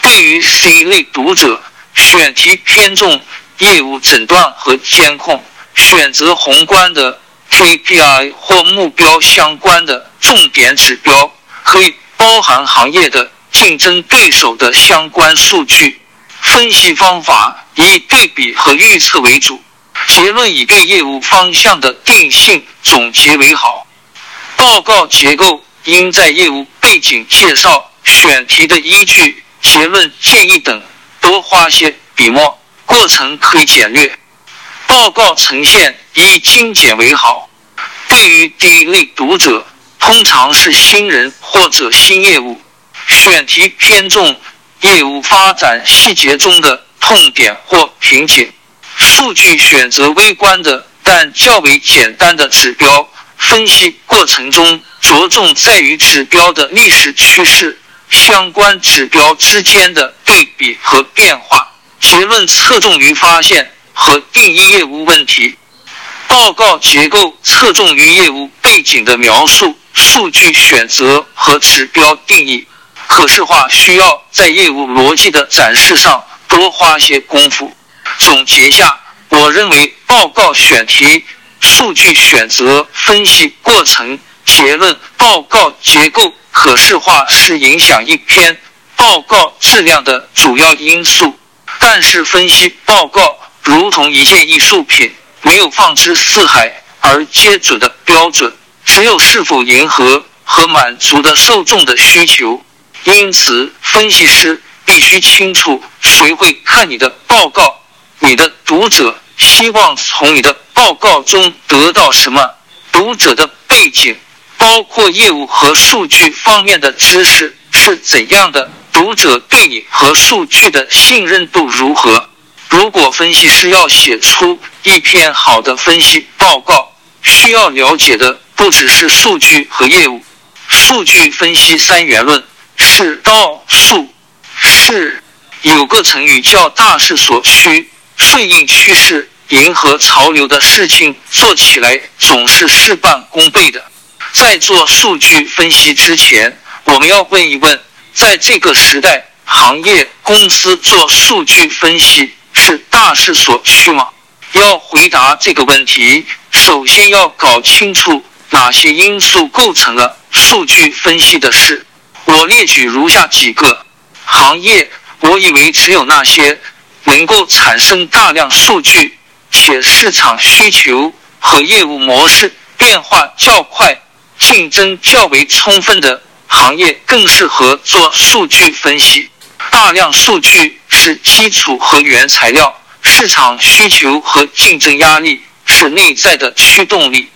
Speaker 2: 对于 C 类读者，选题偏重业务诊断和监控，选择宏观的。KPI 或目标相关的重点指标，可以包含行业的竞争对手的相关数据。分析方法以对比和预测为主，结论以对业务方向的定性总结为好。报告结构应在业务背景介绍、选题的依据、结论建议等多花些笔墨，过程可以简略。报告呈现以精简为好。对于第一类读者，通常是新人或者新业务，选题偏重业务发展细节中的痛点或瓶颈。数据选择微观的但较为简单的指标，分析过程中着重在于指标的历史趋势、相关指标之间的对比和变化。结论侧重于发现和定义业务问题。报告结构侧重于业务背景的描述、数据选择和指标定义。可视化需要在业务逻辑的展示上多花些功夫。总结下，我认为报告选题、数据选择、分析过程、结论、报告结构可视化是影响一篇报告质量的主要因素。但是，分析报告如同一件艺术品。没有放之四海而皆准的标准，只有是否迎合和满足的受众的需求。因此，分析师必须清楚谁会看你的报告，你的读者希望从你的报告中得到什么，读者的背景，包括业务和数据方面的知识是怎样的，读者对你和数据的信任度如何。如果分析师要写出一篇好的分析报告，需要了解的不只是数据和业务。数据分析三元论是道数是有个成语叫大势所趋，顺应趋势、迎合潮流的事情做起来总是事半功倍的。在做数据分析之前，我们要问一问：在这个时代，行业公司做数据分析。是大势所趋吗？要回答这个问题，首先要搞清楚哪些因素构成了数据分析的事。我列举如下几个行业。我以为只有那些能够产生大量数据，且市场需求和业务模式变化较快、竞争较为充分的行业，更适合做数据分析。大量数据。是基础和原材料，市场需求和竞争压力是内在的驱动力。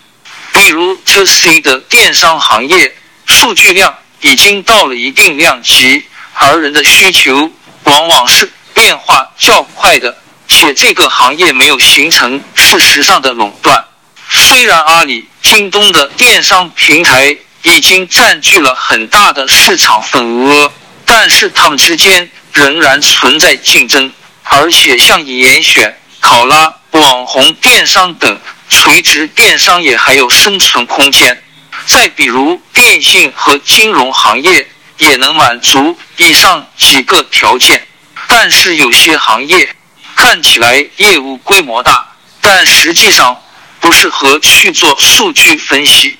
Speaker 2: 比如这 C 的电商行业，数据量已经到了一定量级，而人的需求往往是变化较快的，且这个行业没有形成事实上的垄断。虽然阿里、京东的电商平台已经占据了很大的市场份额，但是他们之间。仍然存在竞争，而且像严选、考拉、网红电商等垂直电商也还有生存空间。再比如电信和金融行业也能满足以上几个条件，但是有些行业看起来业务规模大，但实际上不适合去做数据分析。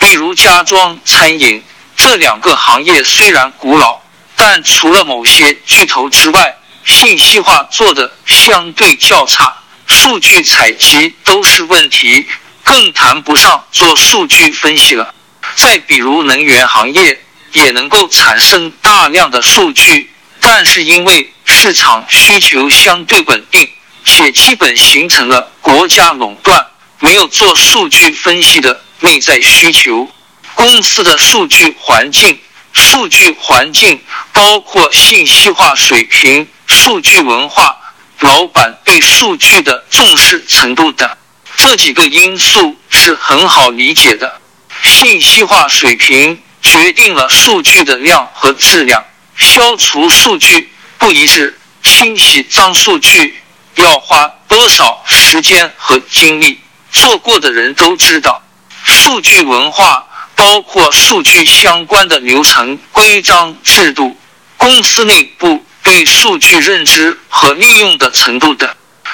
Speaker 2: 比如家装、餐饮、这两个行业虽然古老，但除了某些巨头之外，信息化做的相对较差，数据采集都是问题，更谈不上做数据分析了。再比如能源行业也能够产生大量的数据，但是因为市场需求相对稳定，且基本形成了国家垄断，没有做数据分析的内在需求。公司的数据环境，数据环境包括信息化水平、数据文化、老板对数据的重视程度等，这几个因素是很好理解的。信息化水平决定了数据的量和质量，消除数据不一致、清洗脏数据要花多少时间和精力，做过的人都知道。数据文化包括数据相关的流程、规章制度，公司内部对数据认知和利用的程度等。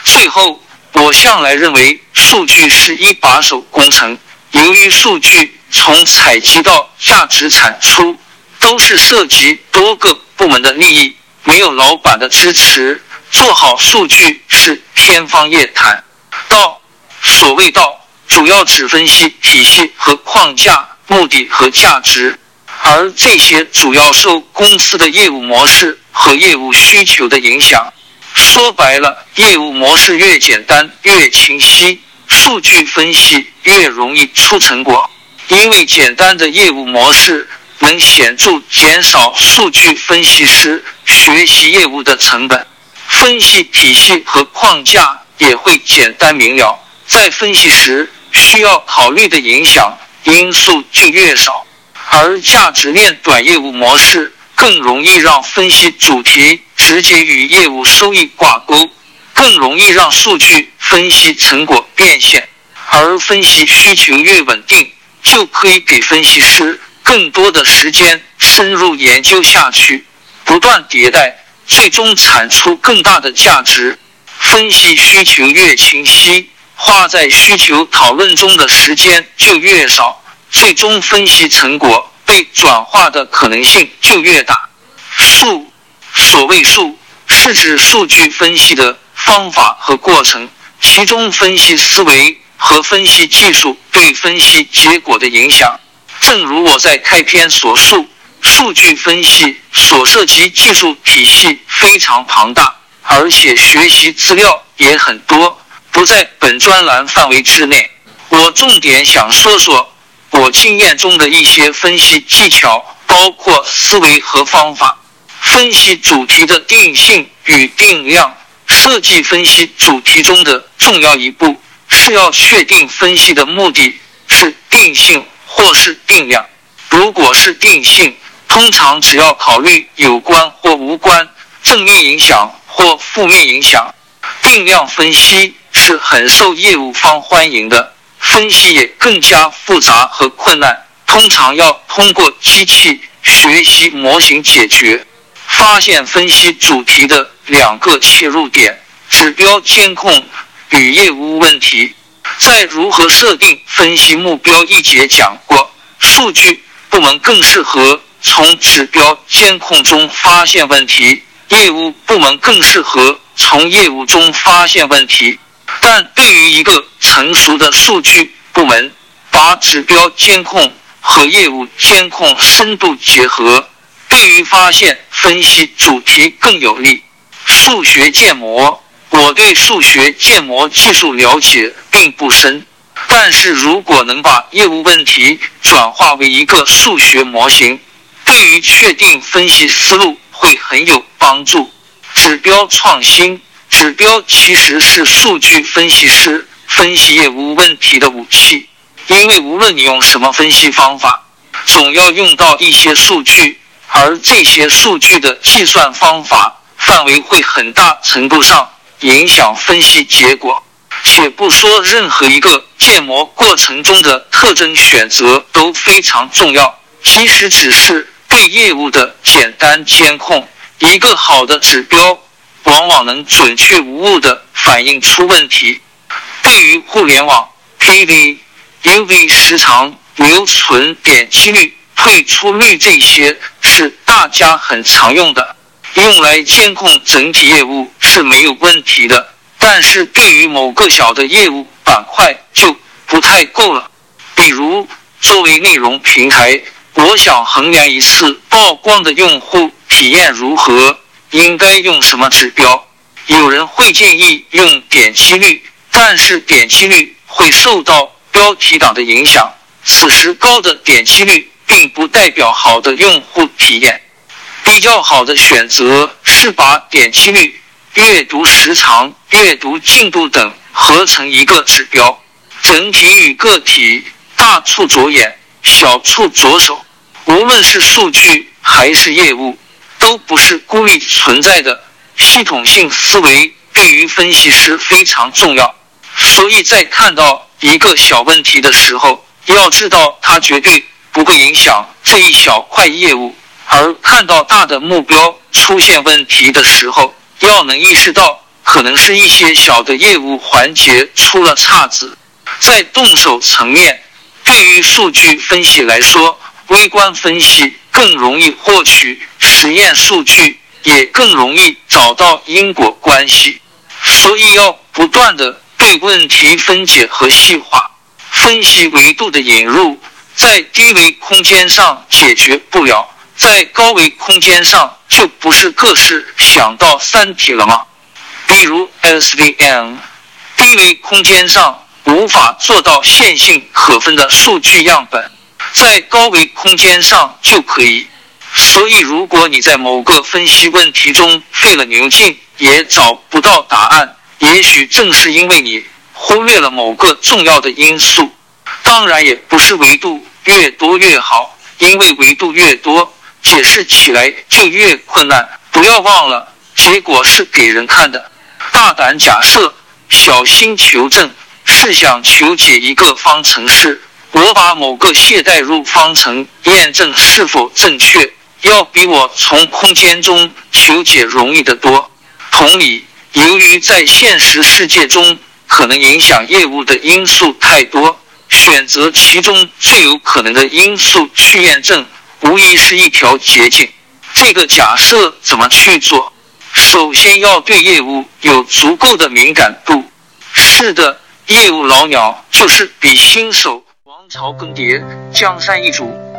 Speaker 2: 最后，我向来认为，数据是一把手工程。由于数据从采集到价值产出，都是涉及多个部门的利益，没有老板的支持，做好数据是天方夜谭。道，所谓道，主要指分析体系和框架、目的和价值，而这些主要受公司的业务模式和业务需求的影响。说白了，业务模式越简单越清晰。数据分析越容易出成果，因为简单的业务模式能显著减少数据分析师学习业务的成本，分析体系和框架也会简单明了，在分析时需要考虑的影响因素就越少，而价值链短业务模式更容易让分析主题直接与业务收益挂钩。更容易让数据分析成果变现，而分析需求越稳定，就可以给分析师更多的时间深入研究下去，不断迭代，最终产出更大的价值。分析需求越清晰，花在需求讨论中的时间就越少，最终分析成果被转化的可能性就越大。数，所谓数，是指数据分析的。方法和过程，其中分析思维和分析技术对分析结果的影响。正如我在开篇所述，数据分析所涉及技术体系非常庞大，而且学习资料也很多，不在本专栏范围之内。我重点想说说我经验中的一些分析技巧，包括思维和方法。分析主题的定性与定量。设计分析主题中的重要一步是要确定分析的目的是定性或是定量。如果是定性，通常只要考虑有关或无关、正面影响或负面影响。定量分析是很受业务方欢迎的，分析也更加复杂和困难，通常要通过机器学习模型解决。发现分析主题的两个切入点：指标监控与业务问题。在如何设定分析目标一节讲过，数据部门更适合从指标监控中发现问题，业务部门更适合从业务中发现问题。但对于一个成熟的数据部门，把指标监控和业务监控深度结合。对于发现分析主题更有利。数学建模，我对数学建模技术了解并不深，但是如果能把业务问题转化为一个数学模型，对于确定分析思路会很有帮助。指标创新，指标其实是数据分析师分析业务问题的武器，因为无论你用什么分析方法，总要用到一些数据。而这些数据的计算方法范围会很大程度上影响分析结果，且不说任何一个建模过程中的特征选择都非常重要。即使只是对业务的简单监控，一个好的指标往往能准确无误地反映出问题。对于互联网 PV、UV 时长、留存、点击率。退出率这些是大家很常用的，用来监控整体业务是没有问题的。但是对于某个小的业务板块就不太够了。比如，作为内容平台，我想衡量一次曝光的用户体验如何，应该用什么指标？有人会建议用点击率，但是点击率会受到标题党的影响。此时高的点击率并不代表好的用户体验。比较好的选择是把点击率、阅读时长、阅读进度等合成一个指标，整体与个体大处着眼，小处着手。无论是数据还是业务，都不是孤立存在的。系统性思维对于分析师非常重要，所以在看到一个小问题的时候。要知道，它绝对不会影响这一小块业务；而看到大的目标出现问题的时候，要能意识到可能是一些小的业务环节出了岔子。在动手层面，对于数据分析来说，微观分析更容易获取实验数据，也更容易找到因果关系，所以要不断的对问题分解和细化。分析维度的引入，在低维空间上解决不了，在高维空间上就不是各式想到三体了吗？比如 SVM，低维空间上无法做到线性可分的数据样本，在高维空间上就可以。所以，如果你在某个分析问题中费了牛劲也找不到答案，也许正是因为你。忽略了某个重要的因素，当然也不是维度越多越好，因为维度越多，解释起来就越困难。不要忘了，结果是给人看的。大胆假设，小心求证。试想求解一个方程式，我把某个谢代入方程验证是否正确，要比我从空间中求解容易得多。同理，由于在现实世界中。可能影响业务的因素太多，选择其中最有可能的因素去验证，无疑是一条捷径。这个假设怎么去做？首先要对业务有足够的敏感度。是的，业务老鸟就是比新手。王朝更迭，江山易主，